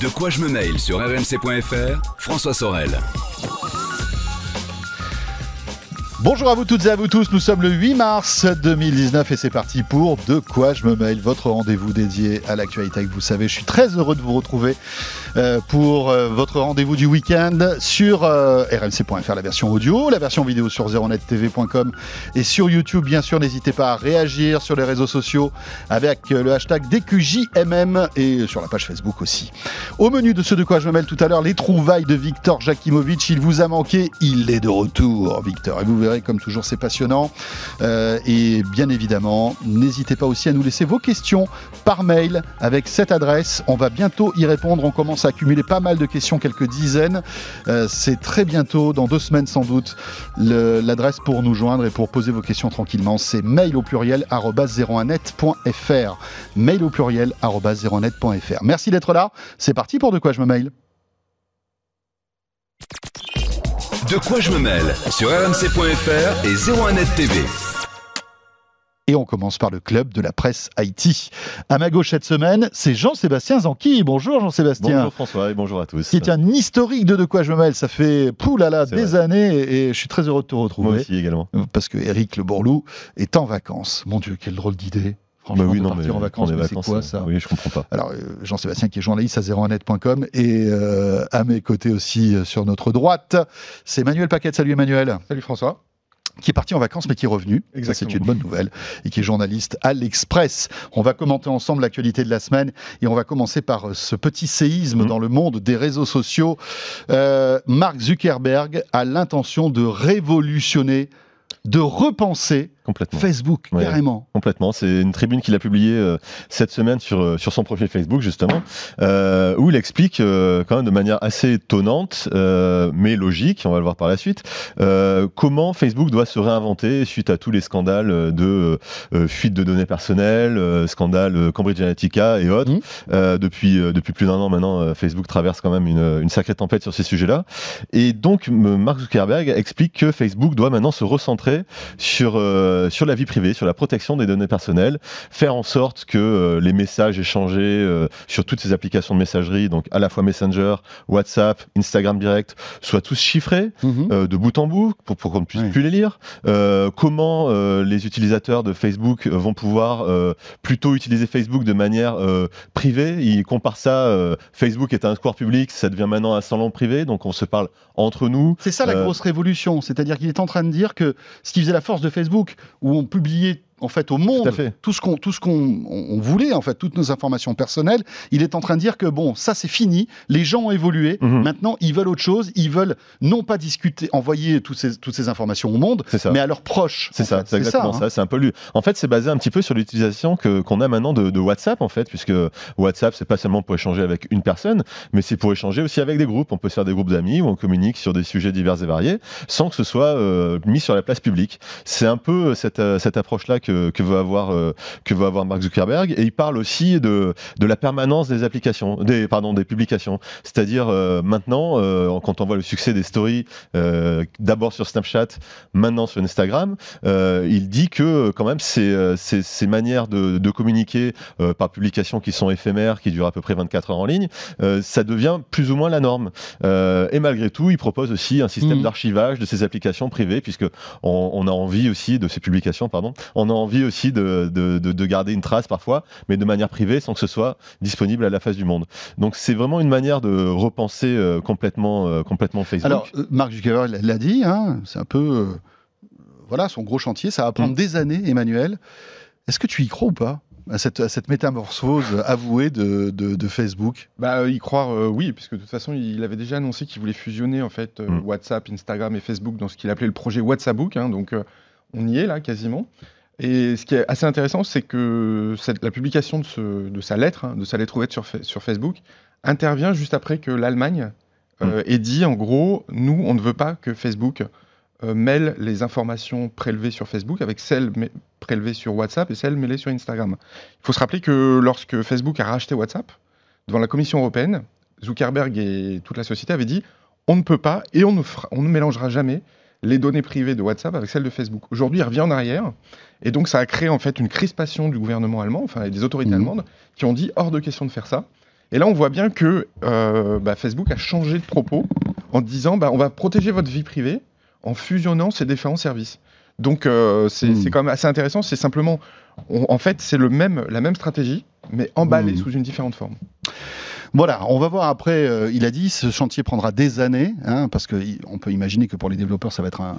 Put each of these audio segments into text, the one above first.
De quoi je me mail sur rmc.fr, François Sorel. Bonjour à vous toutes et à vous tous, nous sommes le 8 mars 2019 et c'est parti pour De quoi je me mail, votre rendez-vous dédié à l'actualité. Vous savez, je suis très heureux de vous retrouver euh, pour euh, votre rendez-vous du week-end sur euh, rmc.fr, la version audio, la version vidéo sur zeronettv.com et sur YouTube. Bien sûr, n'hésitez pas à réagir sur les réseaux sociaux avec le hashtag DQJMM et sur la page Facebook aussi. Au menu de ce De quoi je me mêle tout à l'heure, les trouvailles de Victor Jakimovic. Il vous a manqué, il est de retour, Victor. Comme toujours, c'est passionnant. Euh, et bien évidemment, n'hésitez pas aussi à nous laisser vos questions par mail avec cette adresse. On va bientôt y répondre. On commence à accumuler pas mal de questions, quelques dizaines. Euh, c'est très bientôt, dans deux semaines sans doute, l'adresse pour nous joindre et pour poser vos questions tranquillement. C'est mail au pluriel 01net.fr. Mail au pluriel 01net.fr. Merci d'être là. C'est parti pour De quoi je me mail. De quoi je me mêle sur rmc.fr et 01net TV. Et on commence par le club de la presse Haïti. À ma gauche cette semaine, c'est Jean-Sébastien Zanqui. Bonjour Jean-Sébastien. Bonjour François et bonjour à tous. Qui est un historique de De quoi je me mêle. Ça fait poulala C'est des vrai. années et je suis très heureux de te Moi retrouver. aussi également. Parce que Eric Le Bourlou est en vacances. Mon Dieu, quelle drôle d'idée. Franchement, Bah oui, de non, partir mais en vacances, mais c'est quoi euh, ça Oui, je comprends pas. Alors, euh, Jean-Sébastien qui est journaliste à 01net.com et euh, à mes côtés aussi euh, sur notre droite, c'est Emmanuel Paquette. Salut Emmanuel. Salut François. Qui est parti en vacances mais qui est revenu. C'est une bonne nouvelle. Et qui est journaliste à l'Express. On va commenter ensemble l'actualité de la semaine et on va commencer par ce petit séisme Mhm. dans le monde des réseaux sociaux. Euh, Mark Zuckerberg a l'intention de révolutionner, de repenser Complètement. Facebook, Ouais. carrément. Complètement. C'est une tribune qu'il a publiée euh, cette semaine sur, euh, sur son profil Facebook, justement, euh, où il explique euh, quand même de manière assez étonnante, mais logique, on va le voir par la suite, comment Facebook doit se réinventer suite à tous les scandales de fuite de données personnelles, scandale Cambridge Analytica et autres. Euh, depuis, depuis plus d'un an maintenant, Facebook traverse quand même une, une sacrée tempête sur ces sujets-là. Et donc, Mark Zuckerberg explique que Facebook doit maintenant se recentrer sur, euh, sur la vie privée, sur la protection des données personnelles, faire en sorte que euh, les messages échangés euh, sur toutes ces applications de messagerie, donc à la fois Messenger, WhatsApp, Instagram Direct, soient tous chiffrés Mhm. de bout en bout pour, pour qu'on ne puisse Oui. plus les lire. Comment les utilisateurs de Facebook vont pouvoir plutôt utiliser Facebook de manière privée? Ils comparent ça. Facebook est un square public, ça devient maintenant un salon privé, donc on se parle entre nous. C'est ça la grosse révolution, c'est-à-dire qu'il est en train de dire que ce qui faisait la force de Facebook, où on publiait en fait au monde Tout à fait. tout ce qu'on tout ce qu'on on- on voulait en fait toutes nos informations personnelles, il est en train de dire que bon ça c'est fini, les gens ont évolué, Mhm. maintenant ils veulent autre chose, ils veulent non pas discuter, envoyer toutes ces toutes ces informations au monde, ça. mais à leurs proches. C'est ça, c'est exactement hein. ça. C'est un peu lui. En fait, c'est basé un petit peu sur l'utilisation que qu'on a maintenant de, de WhatsApp, en fait, puisque WhatsApp, c'est pas seulement pour échanger avec une personne, mais c'est pour échanger aussi avec des groupes. On peut se faire des groupes d'amis où on communique sur des sujets divers et variés, sans que ce soit euh, mis sur la place publique. C'est un peu cette, euh, cette approche-là que, que veut avoir euh, que veut avoir Mark Zuckerberg. Et il parle aussi de de la permanence des applications, des pardon, des publications. C'est-à-dire euh, maintenant, euh, quand on voit le succès des stories, d'abord sur Snapchat, maintenant sur Instagram, il dit que quand même ces, ces, ces manières de, de communiquer par publications qui sont éphémères, qui durent à peu près 24 heures en ligne, ça devient plus ou moins la norme. Et malgré tout, il propose aussi un système Mhm. d'archivage de ces applications privées, puisque on, on a envie aussi de ces publications, pardon, on a envie aussi de, de, de, de garder une trace parfois, mais de manière privée, sans que ce soit disponible à la face du monde. Donc c'est vraiment une manière de repenser euh, complètement, euh, complètement Facebook. Alors euh, Mark Zuckerberg l'a- dit, hein, c'est un peu euh, voilà son gros chantier, ça va prendre Mm. des années, Emmanuel. Est-ce que tu y crois ou pas à cette, à cette métamorphose avouée de, de- de Facebook? Bah, euh, y croire, euh, oui, puisque de toute façon, il avait déjà annoncé qu'il voulait fusionner en fait euh, Mm. WhatsApp, Instagram et Facebook dans ce qu'il appelait le projet WhatsApp hein, donc, euh, on y est là quasiment. Et ce qui est assez intéressant, c'est que cette- la publication de, ce- de sa lettre, hein, de sa lettre ouverte sur, Fa- sur Facebook, intervient juste après que l'Allemagne euh, ait dit, en gros, nous, on ne veut pas que Facebook euh, mêle les informations prélevées sur Facebook avec celles prélevées sur WhatsApp et celles mêlées sur Instagram. Il faut se rappeler que lorsque Facebook a racheté WhatsApp, devant la Commission européenne, Zuckerberg et toute la société avaient dit on ne peut pas et on ne, on ne mélangera jamais les données privées de WhatsApp avec celles de Facebook. Aujourd'hui, il revient en arrière et donc ça a créé en fait une crispation du gouvernement allemand, enfin et des autorités Mhm. allemandes, qui ont dit hors de question de faire ça. Et là, on voit bien que euh, bah, Facebook a changé de propos en disant bah, on va protéger votre vie privée en fusionnant ces différents services. Donc euh, c'est c'est quand même assez intéressant. C'est simplement, on- en fait, c'est même, la même stratégie, mais emballée Hmm. sous une différente forme. Voilà, on va voir après. euh, il a dit, ce chantier prendra des années, hein, parce qu'on peut imaginer que pour les développeurs, ça va être un,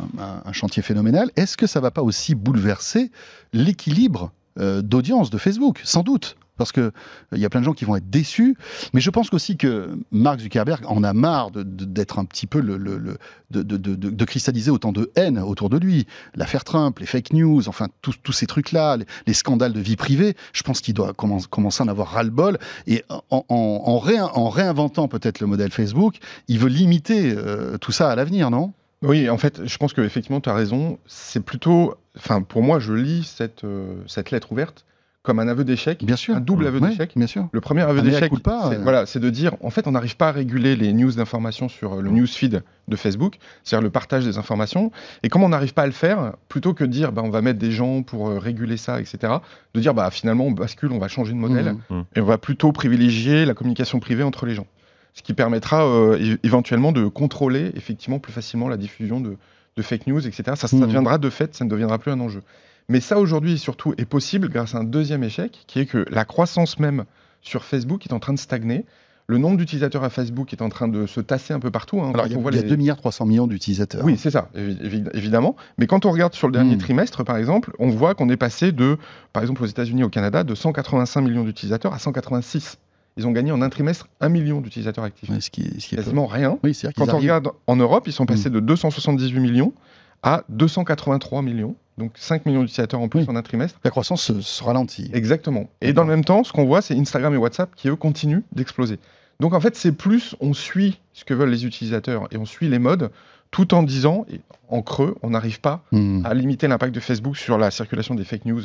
chantier phénoménal. Est-ce que ça va pas aussi bouleverser l'équilibre euh, d'audience de Facebook? Sans doute. Parce que euh, il y a plein de gens qui vont être déçus, mais je pense aussi que Mark Zuckerberg en a marre d'être un petit peu de, cristalliser autant de haine autour de lui. L'affaire Trump, les fake news, enfin tous ces trucs-là, les, les scandales de vie privée. Je pense qu'il doit commen- commencer à en avoir ras-le-bol et en, en- en réin- en réinventant peut-être le modèle Facebook, il veut limiter euh, tout ça à l'avenir, non? Oui, en fait, je pense qu'effectivement, tu as raison. C'est plutôt. Enfin, pour moi, je lis cette, euh, cette lettre ouverte comme un aveu d'échec. Bien sûr. Un double aveu Ouais, d'échec. Bien sûr. Le premier aveu d'échec, c'est euh. voilà, c'est de dire, en fait, on n'arrive pas à réguler les news d'information sur le newsfeed de Facebook, c'est-à-dire le partage des informations. Et comme on n'arrive pas à le faire, plutôt que de dire, bah, on va mettre des gens pour euh, réguler ça, etc., de dire, bah, finalement, on bascule, on va changer de modèle, Mhm. et on va plutôt privilégier la communication privée entre les gens. Ce qui permettra euh, éventuellement de contrôler effectivement plus facilement la diffusion de, de fake news, etc. Ça, ça Mhm. deviendra de fait, ça ne deviendra plus un enjeu. Mais ça, aujourd'hui, surtout, est possible grâce à un deuxième échec, qui est que la croissance même sur Facebook est en train de stagner. Le nombre d'utilisateurs à Facebook est en train de se tasser un peu partout. hein. Alors, il y a, voit il y a les- 2 milliards 300 millions d'utilisateurs. oui, c'est ça, évi- évi- évidemment. Mais quand on regarde sur le dernier Mm. trimestre, par exemple, on voit qu'on est passé de, par exemple, aux États-Unis, au Canada, de 185 millions d'utilisateurs à 186. Ils ont gagné en un trimestre 1 million d'utilisateurs actifs. Ouais, ce qui, ce qui est peu. Quasiment rien. Oui, c'est-à-dire Quand on regarde en Europe, ils sont passés de 278 millions à 283 millions. Donc 5 millions d'utilisateurs en plus Oui. en un trimestre. la croissance se, se ralentit. Exactement. Et dans le même temps, ce qu'on voit, c'est Instagram et WhatsApp qui, eux, continuent d'exploser. Donc en fait, c'est plus on suit ce que veulent les utilisateurs et on suit les modes, tout en disant, et en creux, on n'arrive pas Hmm. à limiter l'impact de Facebook sur la circulation des fake news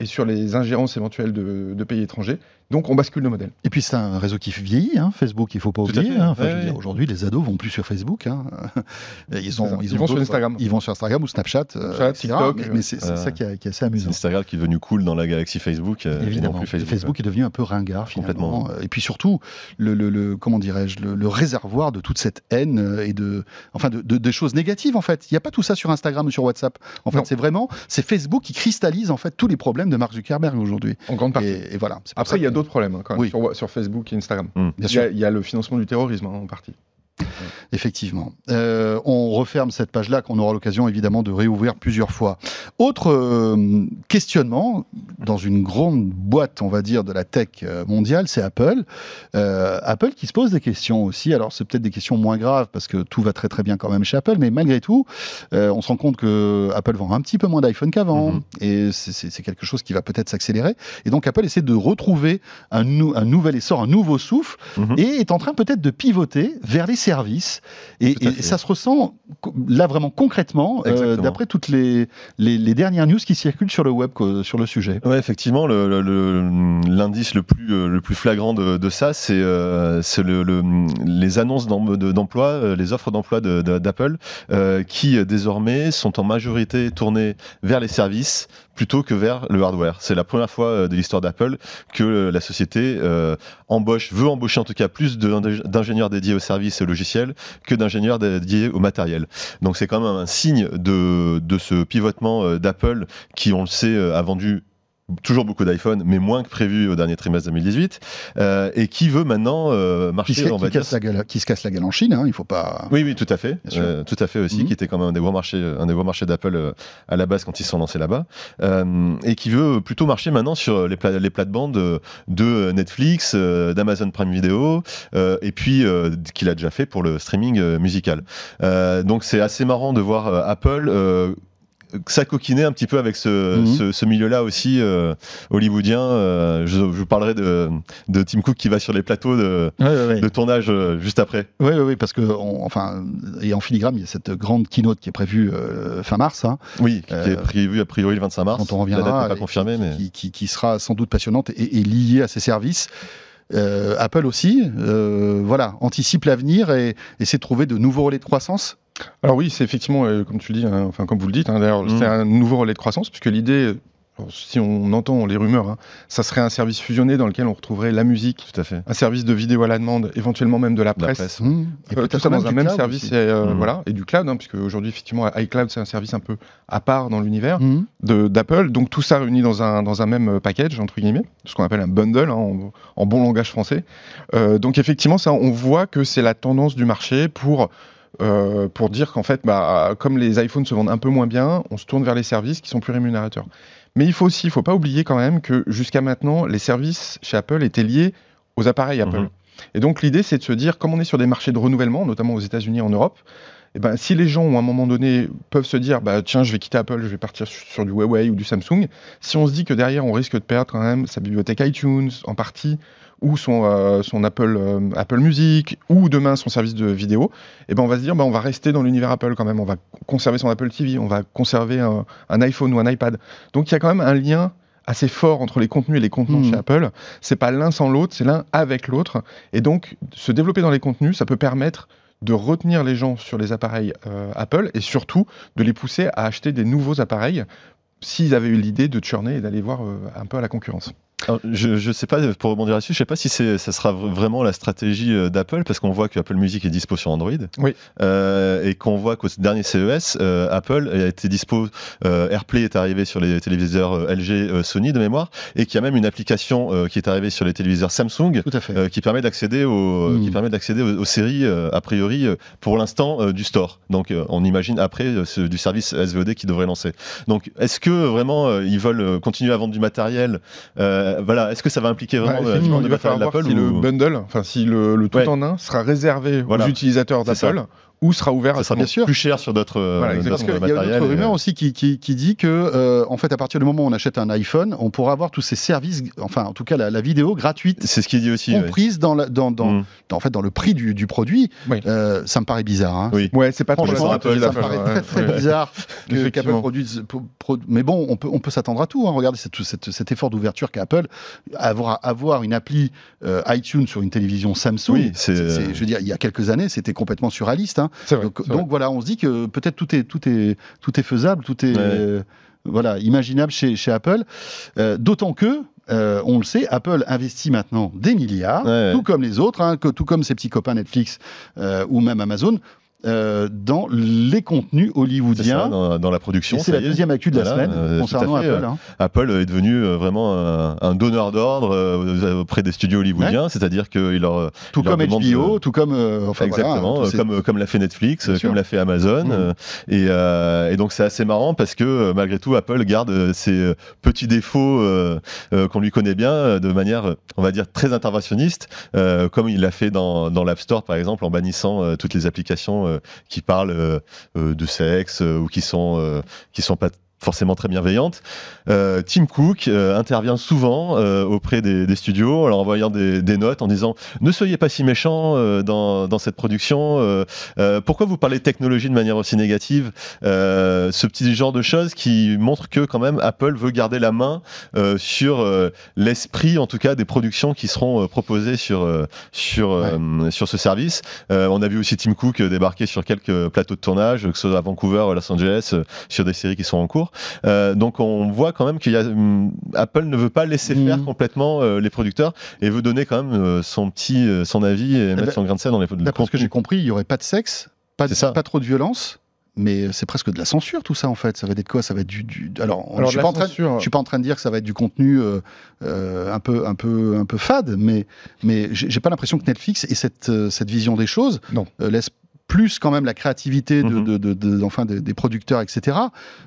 et sur les ingérences éventuelles de, de pays étrangers. Donc on bascule le modèle. Et puis c'est un réseau qui vieillit, hein, Facebook, il faut pas oublier. hein. Enfin, Ouais, ouais. aujourd'hui, les ados vont plus sur Facebook. hein. Ils, ont, C'est ça. ils, Ils ont vont sur Instagram. Ils vont sur Instagram ou Snapchat, euh, Snapchat. TikTok, Mais, mais c'est euh, ça qui est, qui est assez amusant. Instagram qui est devenu cool dans la galaxie Facebook. euh, Évidemment, plus Facebook, Facebook. est devenu un peu ringard finalement. Complètement. Euh, Et puis surtout, le, le- le- comment dirais-je, le, le réservoir de toute cette haine euh, et de, enfin, de, de- choses négatives en fait. Il n'y a pas tout ça sur Instagram ou sur WhatsApp. En fait, c'est vraiment, c'est Facebook qui cristallise en fait tous les problèmes de Mark Zuckerberg aujourd'hui. En grande partie. Et, et voilà. Après, il y a d'autres problèmes hein, quand même, Oui. sur, sur Facebook et Instagram. Mm. Bien Il y, sûr. a, il y a le financement du terrorisme hein, en partie. Effectivement. Euh, on referme cette page-là qu'on aura l'occasion évidemment de réouvrir plusieurs fois. Autre euh, questionnement dans une grande boîte, on va dire, de la tech euh, mondiale, c'est Apple. Euh, Apple qui se pose des questions aussi. Alors c'est peut-être des questions moins graves parce que tout va très très bien quand même chez Apple, mais malgré tout, on se rend compte que Apple vend un petit peu moins d'iPhone qu'avant Mhm. et c'est- quelque chose qui va peut-être s'accélérer. Et donc Apple essaie de retrouver un, nou- un nouvel essor, un nouveau souffle Mhm. et est en train peut-être de pivoter vers les services. Et, ça se ressent là vraiment concrètement, euh, d'après toutes les, les, les dernières news qui circulent sur le web sur le sujet. Ouais, effectivement, le- le- le- l'indice le, plus euh, le plus flagrant de, de ça, c'est euh, les annonces d'em- de- d'emploi, les offres d'emploi de- de- d'Apple, euh, qui désormais sont en majorité tournées vers les services plutôt que vers le hardware. C'est la première fois euh, de l'histoire d'Apple que euh, la société euh, embauche, veut embaucher en tout cas plus d'ingénieurs dédiés aux services et aux logiciels que d'ingénieurs dédiés au matériel. Donc c'est quand même un signe de, de ce pivotement d'Apple qui, on le sait, a vendu toujours beaucoup d'iPhone, mais moins que prévu au dernier trimestre 2018, euh, et qui veut maintenant euh, Qui, marcher, se, on qui va dire. casse la gueule, qui se casse la gueule en Chine, hein, il faut pas. Oui, oui, tout à fait. Euh, tout à fait aussi, Mhm. qui était quand même un des gros marchés, un des gros marchés d'Apple euh, à la base quand ils se sont lancés là-bas, euh, et qui veut plutôt marcher maintenant sur les, pla- les plates-bandes de, Netflix, euh, d'Amazon Prime Video, euh, et puis euh, qu'il a déjà fait pour le streaming musical. Euh, donc c'est assez marrant de voir euh, Apple. Euh, s'acoquiner un petit peu avec ce, Mhm. ce, ce milieu-là aussi euh, hollywoodien. Euh, je, je vous parlerai de, de Tim Cook qui va sur les plateaux de, Ouais, ouais, ouais. de tournage euh, juste après. Oui, oui, parce que, on- enfin, et en filigrane, il y a cette grande keynote qui est prévue euh, fin mars, hein, Oui, qui Euh, est prévu a priori le 25 mars. dont on La reviendra, date n'est pas et confirmée, mais qui, qui- qui sera sans doute passionnante et, et liée à ses services. Euh, Apple aussi, euh, voilà, anticipe l'avenir et essaie de trouver de nouveaux relais de croissance. Alors oui, c'est effectivement, euh, comme tu le dis, hein, enfin comme vous le dites, hein, d'ailleurs, Mm. c'est un nouveau relais de croissance, puisque l'idée, alors, si on entend les rumeurs, hein, ça serait un service fusionné dans lequel on retrouverait la musique, Tout à fait. un service de vidéo à la demande, éventuellement même de la La presse. Mmh. Et Euh, tout peut-être ça même dans un même service et, euh, Mhm. voilà et du cloud puisque aujourd'hui effectivement iCloud c'est un service un peu à part dans l'univers d'Apple donc tout ça réuni dans un dans un même euh, package entre guillemets ce qu'on appelle un bundle en, en bon langage français Euh, donc effectivement ça on voit que c'est la tendance du marché pour euh, pour dire qu'en fait, bah, comme les iPhones se vendent un peu moins bien, on se tourne vers les services qui sont plus rémunérateurs. Mais il faut aussi, il faut pas oublier quand même que jusqu'à maintenant, les services chez Apple étaient liés aux appareils Apple. Mhm. Et donc l'idée, c'est de se dire, comme on est sur des marchés de renouvellement, notamment aux États-Unis et en Europe, eh ben, si les gens, à un moment donné, peuvent se dire, bah, tiens, je vais quitter Apple, je vais partir sur, sur du Huawei ou du Samsung, si on se dit que derrière, on risque de perdre quand même sa bibliothèque iTunes en partie, ou son, euh, son Apple, euh, Apple Music, ou demain son service de vidéo, eh ben, on va se dire, bah, on va rester dans l'univers Apple quand même, on va conserver son Apple TV, on va conserver un, un iPhone ou un iPad. Donc il y a quand même un lien assez fort entre les contenus et les contenants Mhm. chez Apple. C'est pas l'un sans l'autre, c'est l'un avec l'autre. Et donc, se développer dans les contenus, ça peut permettre de retenir les gens sur les appareils euh, Apple et surtout de les pousser à acheter des nouveaux appareils s'ils avaient eu l'idée de churner et d'aller voir euh, un peu à la concurrence. Alors, je, je sais pas, pour rebondir là-dessus, je sais pas si ça sera vraiment la stratégie euh, d'Apple, parce qu'on voit que Apple Music est dispo sur Android. Oui. Euh, et qu'on voit qu'au dernier CES, euh, Apple a été dispo, euh, AirPlay est arrivé sur les téléviseurs LG Sony de mémoire, et qu'il y a même une application qui est arrivée sur les téléviseurs Samsung, Tout à fait. euh, qui permet d'accéder aux, Mm. qui permet d'accéder aux, aux séries euh, a priori pour l'instant du store. Donc on imagine après ce- du service SVOD qui devrait lancer. Donc est-ce que vraiment euh, ils veulent continuer à vendre du matériel euh, Voilà, est-ce que ça va impliquer vraiment euh, effectivement, du il va matériel falloir voir d'Apple si le bundle, enfin si le, le tout Ouais. en un sera réservé Voilà. aux utilisateurs d'Apple ou sera ouvert ça à sera bien sûr. plus cher sur d'autres euh, Voilà, d'autres Parce qu'il y a une matériels autre et- rumeur aussi qui, qui, qui dit que, euh, en fait, à partir du moment où on achète un iPhone, on pourra avoir tous ces services, enfin, en tout cas, la, la vidéo gratuite C'est ce qu'il dit aussi. ouais. comprise dans, la- dans, dans, Mm. dans- en fait, dans le prix du, du produit. Oui. Euh, ça me paraît bizarre. Hein. Oui. Ouais, c'est pas trop stratégie ça me paraît ouais, très très ouais. bizarre que qu'Apple produise. mais bon, on peut, on peut s'attendre à tout. hein. Regardez cette- cette- cet effort d'ouverture qu'a Apple. Avoir, avoir une appli euh, iTunes sur une télévision Samsung, Oui, c'est- je veux dire, il y a quelques années, c'était complètement surréaliste. hein. C'est vrai. Donc, voilà, on se dit que peut-être tout est, tout est, tout est faisable, tout est Ouais. euh, voilà, imaginable chez, chez Apple. Euh, D'autant que, euh, on le sait, Apple investit maintenant des milliards, Ouais. tout comme les autres, hein, que, tout comme ses petits copains Netflix euh, ou même Amazon, euh, dans les contenus ça, hollywoodiens. dans, dans la production. c'est la deuxième actu de la semaine euh, concernant Apple. euh, hein. Apple est devenu euh, vraiment un, un donneur d'ordre euh, auprès des studios hollywoodiens, c'est-à-dire qu'il leur Tout il leur comme HBO, de- tout comme euh, enfin, exactement, euh, comme, comme l'a fait Netflix, Bien euh, comme l'a fait Amazon. Euh, et, euh, et donc c'est assez marrant parce que euh, malgré tout, Apple garde euh, ses euh, petits défauts euh, euh, qu'on lui connaît bien euh, de manière, euh, on va dire, très interventionniste, euh, comme il l'a fait dans, dans l'App Store par exemple, en bannissant euh, toutes les applications euh, qui parlent euh, euh, de sexe euh, ou qui sont euh, qui sont pas forcément très bienveillantes. Euh, Tim Cook euh, intervient souvent euh, auprès des, des studios en leur envoyant des, des notes en disant ne soyez pas si méchants euh, dans, dans cette production. euh, euh, pourquoi vous parlez de technologie de manière aussi négative Euh, Ce petit genre de choses qui montre que quand même Apple veut garder la main euh, sur euh, l'esprit, en tout cas, des productions qui seront proposées sur euh, sur euh, sur ce service. Euh, on a vu aussi Tim Cook débarquer sur quelques plateaux de tournage, que ce soit à Vancouver, Los Angeles, euh, sur des séries qui sont en cours. Euh, donc on voit quand même qu'il y a hum, Apple ne veut pas laisser faire complètement euh, les producteurs et veut donner quand même euh, son petit euh, son avis et mettre ben, son grain de sel dans les le D'après ce que j'ai compris, il n'y aurait pas de sexe, pas, de- C'est ça. pas trop de violence, mais c'est presque de la censure tout ça en fait. Ça va être quoi? Ça va être du. du- Alors, Alors, je suis pas en train. censure, Je suis pas en train de dire que ça va être du contenu euh, euh, un peu, un peu, un peu fade, mais, mais j'ai pas l'impression que Netflix ait cette, cette vision des choses. Non. Euh, laisse plus quand même la créativité de, Mhm. de- de- de- enfin, des, des producteurs, etc.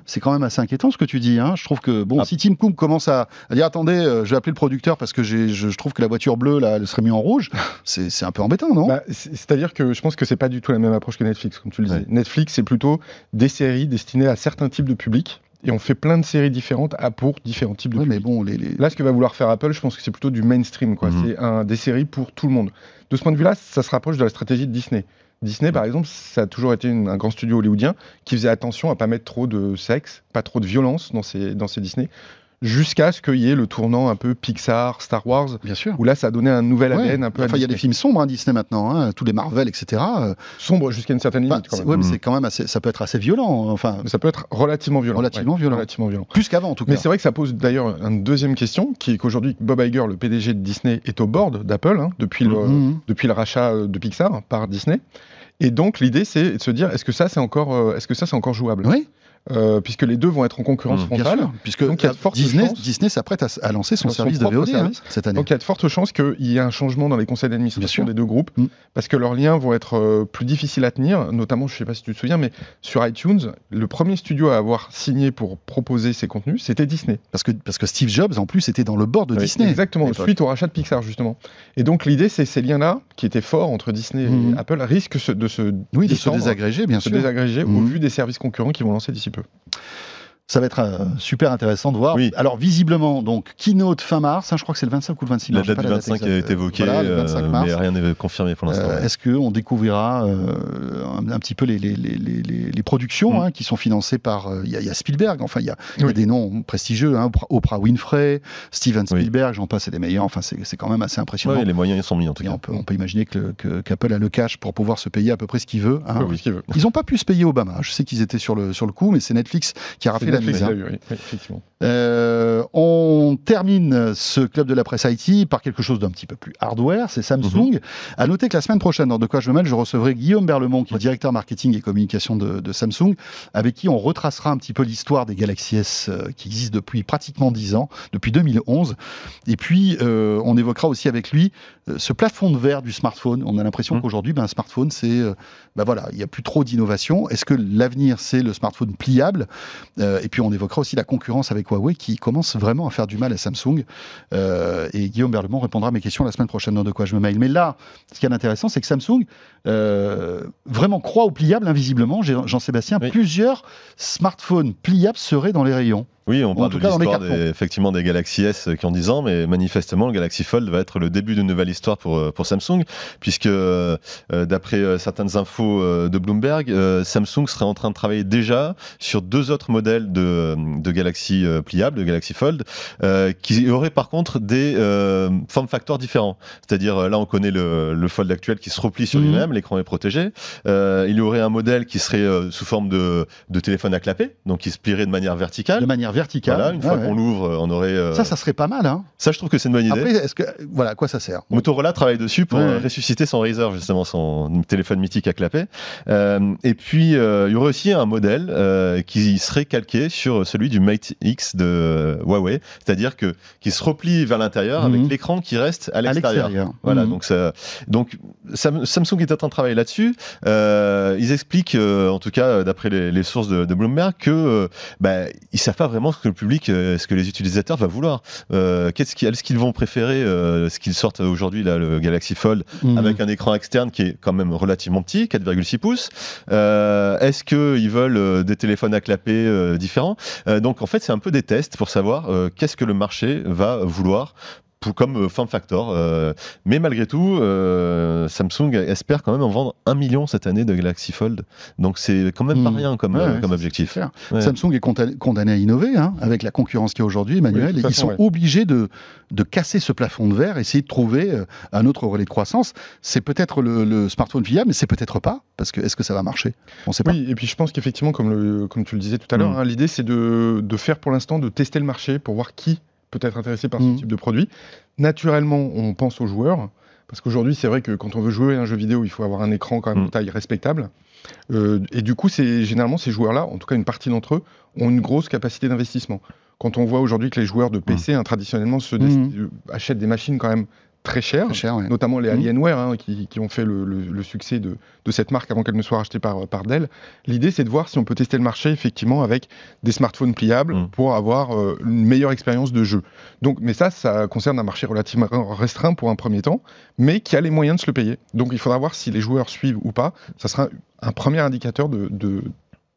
C'est quand même assez inquiétant ce que tu dis. Hein. Je trouve que bon, Ah. si Tim Cook commence à, à dire attendez, euh, je vais appeler le producteur parce que je, je trouve que la voiture bleue là, elle serait mise en rouge, c'est c'est un peu embêtant, non? Bah, c'est- C'est-à-dire que je pense que c'est pas du tout la même approche que Netflix, comme tu le disais. Ouais. Netflix, c'est plutôt des séries destinées à certains types de publics. Et on fait plein de séries différentes à pour différents types de Ouais, mais publics. bon, les, les- Là, ce que va vouloir faire Apple, je pense que c'est plutôt du mainstream. quoi. Mhm. C'est un, des séries pour tout le monde. De ce point de vue-là, ça se rapproche de la stratégie de Disney. Disney, par exemple, ça a toujours été une- un grand studio hollywoodien qui faisait attention à pas mettre trop de sexe, pas trop de violence dans ses, dans ses Disney. Jusqu'à ce qu'il y ait le tournant un peu Pixar, Star Wars, Bien sûr. où là, ça a donné un nouvel Ouais. ADN un peu à Enfin, il y a des films sombres, hein, Disney maintenant, hein, tous les Marvel, etc. euh, sombre jusqu'à une certaine bah, limite. même. ouais, mais Mm. c'est quand même assez, ça peut être assez violent, enfin, Mais ça peut être relativement violent. Relativement ouais, violent. Relativement violent. plus qu'avant en tout cas. Mais c'est vrai que ça pose d'ailleurs une deuxième question, qui est qu'aujourd'hui, Bob Iger, le PDG de Disney, est au board d'Apple hein, depuis, le, Mhm. depuis le rachat euh, de Pixar par Disney. Et donc l'idée, c'est de se dire, est-ce que ça, c'est encore, euh, est-ce que ça, c'est encore jouable? Oui, Euh, Puisque les deux vont être en concurrence bien frontale. sûr. Puisque Donc, il y a de fortes Disney, chances- Disney s'apprête à, lancer son Son service de VOD hein, service. cette année. Donc il y a de fortes chances qu'il y ait un changement dans les conseils d'administration sûr. des deux groupes, Mm. parce que leurs liens vont être euh, plus difficiles à tenir, notamment, je ne sais pas si tu te souviens, mais sur iTunes, le premier studio à avoir signé pour proposer ces contenus, c'était Disney. Parce, que, parce que Steve Jobs, en plus, était dans le board de Oui, Disney. Exactement, suite au rachat de Pixar, justement. Et donc l'idée, c'est ces liens-là, qui étaient forts entre Disney et Apple, risquent se- de se, Oui, de se distendre, désagréger, bien de se sûr. désagréger au Mhm. vu des services concurrents qui vont lancer d'ici peu peu. Ça va être euh, super intéressant de voir. Oui. Alors, visiblement, donc, keynote fin mars, hein, je crois que c'est le 25 ou le 26 La mars. j'ai date du la 25 a exacte. été évoquée, Voilà, le 25 euh, mais rien n'est confirmé pour l'instant. Euh, Est-ce qu'on découvrira euh, un, un petit peu les, les, les, les, les productions Mm. hein, qui sont financées par. euh, Il y, a- y a Spielberg, enfin, il y a, y a des noms prestigieux, hein, Oprah- Winfrey, Steven Oui. Spielberg, j'en passe, c'est les meilleurs. Enfin, c'est quand même assez impressionnant. Ouais, les moyens sont mis en tout cas. on, peut, on peut imaginer que- qu'Apple a le cash pour pouvoir se payer à peu près ce qu'il veut. hein. Ils n'ont pas pu se payer Obama. Je sais qu'ils étaient sur le, sur le coup, mais c'est Netflix qui a la Netflix l'a eu, oui, effectivement. Euh, on termine ce club de la presse IT par quelque chose d'un petit peu plus hardware, c'est Samsung. À noter que la semaine prochaine, dans De quoi je me mêle, je recevrai Guillaume Berlemont, qui est directeur marketing et communication de, de Samsung, avec qui on retracera un petit peu l'histoire des Galaxy S euh, qui existent depuis pratiquement 10 ans, depuis 2011. Et puis, euh, on évoquera aussi avec lui ce plafond de verre du smartphone. On a l'impression Mhm. qu'aujourd'hui, ben, un smartphone, c'est, ben voilà, il n'y a plus trop d'innovation. Est-ce que l'avenir, c'est le smartphone pliable? Et puis, on évoquera aussi la concurrence avec Huawei qui commence vraiment à faire du mal à Samsung. Euh, et Guillaume Berlemont répondra à mes questions la semaine prochaine dans De quoi je me mail. Mais là, ce qui est intéressant, c'est que Samsung euh, vraiment croit au pliable invisiblement. Jean-Sébastien, Oui. plusieurs smartphones pliables seraient dans les rayons. Oui, on en parle tout de cas l'histoire des, effectivement des Galaxy S qui ont 10 ans, mais manifestement le Galaxy Fold va être le début d'une nouvelle histoire pour, euh, pour Samsung, puisque euh, euh, d'après euh, certaines infos euh, de Bloomberg, euh, Samsung serait en train de travailler déjà sur deux autres modèles de, de Galaxy euh, pliables, de Galaxy Fold, euh, qui auraient par contre des euh, form factors différents. C'est-à-dire euh, là on connaît le, le Fold actuel qui se replie sur Mhm. lui-même, l'écran est protégé. Euh, il y aurait un modèle qui serait euh, sous forme de, de téléphone à clapper, donc qui se plierait de manière verticale. De manière verticale. Voilà, une fois qu'on ouais. l'ouvre, on aurait. euh, Ça, ça serait pas mal. Hein. ça, je trouve que c'est une bonne idée. Après, est-ce que voilà à quoi ça sert? Motorola travaille dessus pour Ouais. euh, ressusciter son Razer, justement, son téléphone mythique à clapper. Euh, et puis, il y aurait aussi un modèle qui serait calqué sur celui du Mate X de Huawei, c'est-à-dire que qui se replie vers l'intérieur Mhm. avec l'écran qui reste à l'extérieur. Voilà, Mhm. donc, ça, donc Sam- Samsung est en train de travailler là-dessus. Ils expliquent, en tout cas d'après les, les sources de, de Bloomberg, que bah, ils savent pas vraiment ce que le public, euh, ce que les utilisateurs va vouloir. Euh, Qu'est-ce qu'ils, est-ce qu'ils vont préférer euh, ce qu'ils sortent aujourd'hui là, le Galaxy Fold Mhm. avec un écran externe qui est quand même relativement petit, 4,6 pouces. Euh, Est-ce qu'ils veulent des téléphones à clapper euh, différents? Donc en fait, c'est un peu des tests pour savoir qu'est-ce que le marché va vouloir. Pour, comme euh, form factor, Euh, mais malgré tout, euh, Samsung espère quand même en vendre un million cette année de Galaxy Fold. Donc c'est quand même pas Mhm. rien comme, Ouais, euh, objectif. Ouais. Samsung est condamné, à innover hein, avec la concurrence qu'il y a aujourd'hui, Emmanuel. Oui, ils sont ouais. obligés de, de casser ce plafond de verre, essayer de trouver un autre relais de croissance. C'est peut-être le, le smartphone fiable, mais c'est peut-être pas, parce que est-ce que ça va marcher? On ne sait pas. Oui, et puis je pense qu'effectivement, comme, le- comme tu le disais tout à l'heure, Mm. hein, l'idée c'est de, de faire pour l'instant, de tester le marché pour voir qui peut être intéressé par Mm. ce type de produit. Naturellement, on pense aux joueurs, parce qu'aujourd'hui, c'est vrai que quand on veut jouer à un jeu vidéo, il faut avoir un écran quand même Mm. de taille respectable. Euh, et du coup, c'est généralement ces joueurs-là, en tout cas une partie d'entre eux, ont une grosse capacité d'investissement. Quand on voit aujourd'hui que les joueurs de PC, hein, traditionnellement, se Mm. euh, achètent des machines quand même très cher, ouais. notamment les Mhm. Alienware hein, qui, qui ont fait le, le- le succès de, de cette marque avant qu'elle ne soit rachetée par, par Dell. L'idée, c'est de voir si on peut tester le marché effectivement avec des smartphones pliables Mhm. pour avoir euh, une meilleure expérience de jeu. Donc, mais ça, ça concerne un marché relativement restreint pour un premier temps, mais qui a les moyens de se le payer. Donc, il faudra voir si les joueurs suivent ou pas. Ça sera un premier indicateur de, de,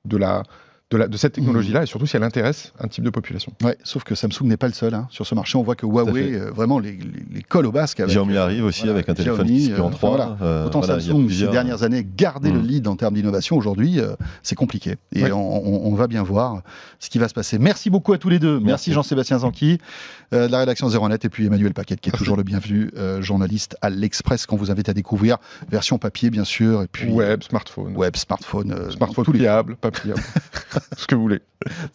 de la de, la, de cette technologie-là et surtout si elle intéresse un type de population. Ouais, sauf que Samsung n'est pas le seul. hein. Sur ce marché, on voit que Huawei, euh, vraiment, les, les, les colle au basque. avec, Xiaomi euh, arrive aussi voilà, avec un téléphone Xiaomi, qui se en euh, 3. voilà. euh, Autant voilà, Samsung, ces dernières années, garder le Mm. lead en termes d'innovation. Aujourd'hui, euh, c'est compliqué. Et Ouais. on, on- on va bien voir ce qui va se passer. Merci beaucoup à tous les deux. Merci, Merci. Jean-Sébastien Zanqui, euh, de la rédaction 01net, et puis Emmanuel Paquet, qui est toujours le bienvenu, euh, journaliste à l'Express, qu'on vous invite à découvrir. Version papier, bien sûr, et puis Web, smartphone. web, smartphone. euh, Smartphone tous les pliable, pas pliable. Ce que vous voulez.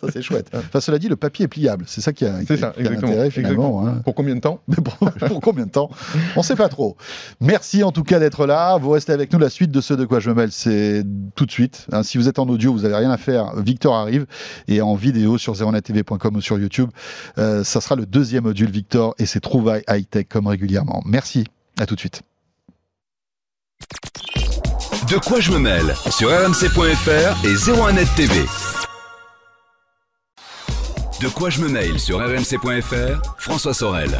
Ça, c'est chouette. Enfin, cela dit, le papier est pliable. C'est ça qui a, C'est qui- ça, qui a exactement. l'intérêt, finalement. hein. Pour combien de temps pour combien de temps? On ne sait pas trop. Merci en tout cas d'être là. Vous restez avec nous. La suite de ce de quoi je me mêle, c'est tout de suite. Hein, si vous êtes en audio, vous n'avez rien à faire. Victor arrive. Et en vidéo sur 01tv.com ou sur YouTube, euh, ça sera le deuxième module Victor et ses trouvailles high-tech comme régulièrement. Merci. À tout de suite. De quoi je me mêle? Sur rmc.fr et 01net TV. De quoi je me mail sur rmc.fr, François Sorel.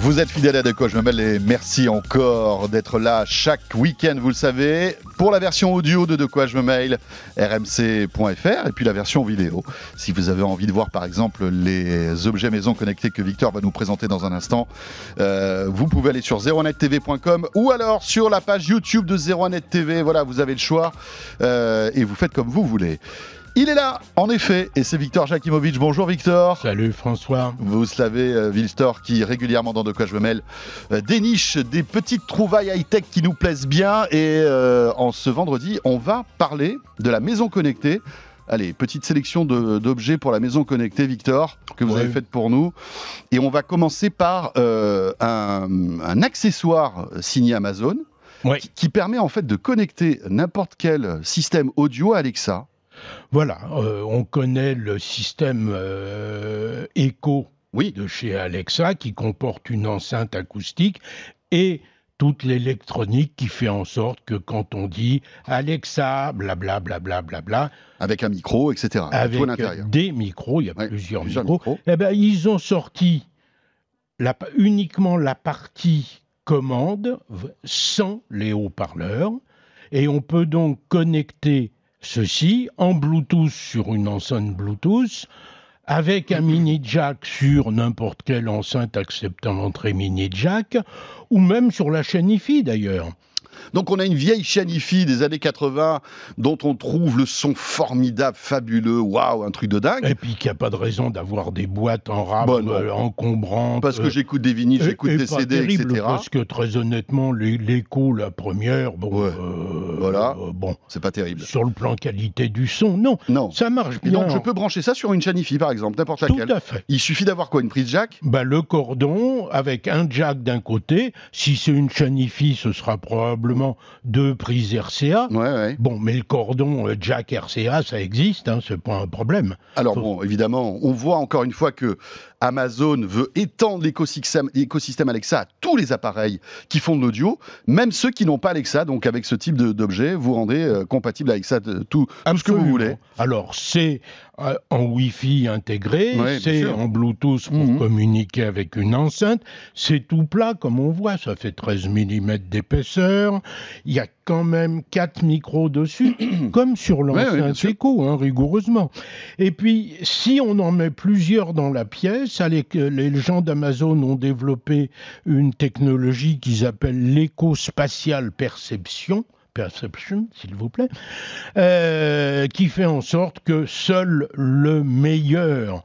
Vous êtes fidèles à De quoi je me mêle et merci encore d'être là chaque week-end, vous le savez, pour la version audio de De quoi je me mail, rmc.fr et puis la version vidéo. Si vous avez envie de voir par exemple les objets maison connectés que Victor va nous présenter dans un instant, euh, vous pouvez aller sur 01nettv.com ou alors sur la page YouTube de 01net TV. Voilà, vous avez le choix euh, et vous faites comme vous voulez. Il est là, en effet, et c'est Victor Jakimovic. Bonjour Victor. Salut François. Vous savez, euh, Vilstor, qui régulièrement dans De quoi je me mêle, euh, déniche des petites trouvailles high-tech qui nous plaisent bien. Et euh, en ce vendredi, on va parler de la maison connectée. Allez, petite sélection d'objets pour la maison connectée, Victor, que vous Ouais. avez faite pour nous. Et on va commencer par euh, un, un accessoire signé Amazon Ouais. qui, qui permet en fait de connecter n'importe quel système audio à Alexa. Voilà, euh, on connaît le système euh, Echo Oui, de chez Alexa qui comporte une enceinte acoustique et toute l'électronique qui fait en sorte que quand on dit Alexa, blablabla, bla, bla, bla, avec un micro, etc. avec des micros, il y a Ouais, plusieurs, plusieurs micros, micros. eh ben, ils ont sorti la, uniquement la partie commande sans les haut-parleurs et on peut donc connecter ceci en Bluetooth sur une enceinte Bluetooth avec un mini jack sur n'importe quelle enceinte acceptant l'entrée mini jack ou même sur la chaîne IFI d'ailleurs. Donc on a une vieille chaîne IFI des années 80 dont on trouve le son formidable, fabuleux, waouh, un truc de dingue. Et puis qu'il n'y a pas de raison d'avoir des boîtes en rame Bon, euh, encombrantes. Parce que euh, j'écoute des vinyles, Et- j'écoute et des pas CD, terrible, etc. Parce que très honnêtement, l'écho, la première, bon, Ouais. euh, Voilà. bon, C'est pas terrible. sur le plan qualité du son, non, Non. ça marche Et bien. donc je peux brancher ça sur une chaîne IFI par exemple, n'importe Tout laquelle. à fait. Il suffit d'avoir quoi Une prise jack? Bah, le cordon avec un jack d'un côté. Si c'est une chaîne IFI, ce sera probablement deux prises RCA. Ouais, ouais. Bon, mais le cordon euh, jack RCA, ça existe, hein, c'est pas un problème. Alors Faut- bon, évidemment, on voit encore une fois que Amazon veut étendre l'écosystème Alexa à tous les appareils qui font de l'audio, même ceux qui n'ont pas Alexa. Donc avec ce type d'objet, vous rendez euh, compatible Alexa de- tout, tout ce que vous voulez. Alors, c'est euh, en Wi-Fi intégré, Ouais, c'est en Bluetooth pour Mhm. communiquer avec une enceinte, c'est tout plat comme on voit, ça fait 13 mm d'épaisseur, il y a quand même 4 micros dessus, comme sur ouais, sûr. Echo, hein, rigoureusement. Et puis, si on en met plusieurs dans la pièce, allez, les gens d'Amazon ont développé une technologie qu'ils appellent l'éco-spatial perception, perception, s'il vous plaît, euh, qui fait en sorte que seul le meilleur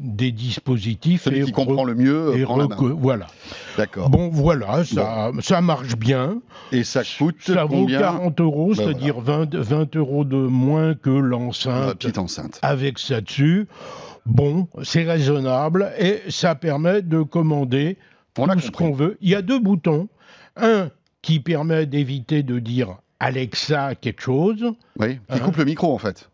des dispositifs Celui est qui comprend le mieux euh, est prend la main. reco- Voilà. D'accord. Bon, voilà, ça, ça marche bien. Et ça coûte Ça vaut combien 40 euros, Ben c'est-à-dire 20, 20 euros de moins que La l'enceinte petite enceinte. avec ça dessus. Bon, c'est raisonnable et ça permet de commander On tout ce qu'on veut. Il y a deux boutons. Un qui permet d'éviter de dire Alexa quelque chose. Oui, qui Hein coupe le micro en fait.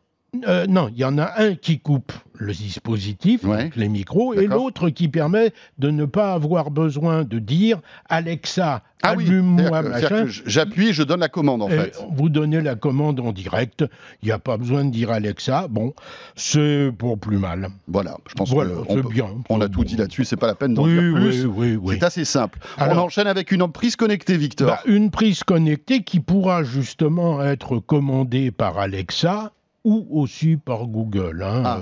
Euh, non, il y en a un qui coupe le dispositif, Ouais. les micros, et l'autre qui permet de ne pas avoir besoin de dire Alexa, Ah allume-moi machin. j'appuie et je donne la commande en Et fait. Vous donnez la commande en direct. Il n'y a pas besoin de dire Alexa. Bon, c'est pour plus mal. Voilà, je pense Voilà, qu'on bien. on a tout dit là-dessus, c'est pas la peine d'en Oui, dire plus. oui, oui, oui. C'est assez simple. On enchaîne avec une prise connectée, Victor. Bah, une prise connectée qui pourra justement être commandée par Alexa ou aussi par Google. hein. Ah,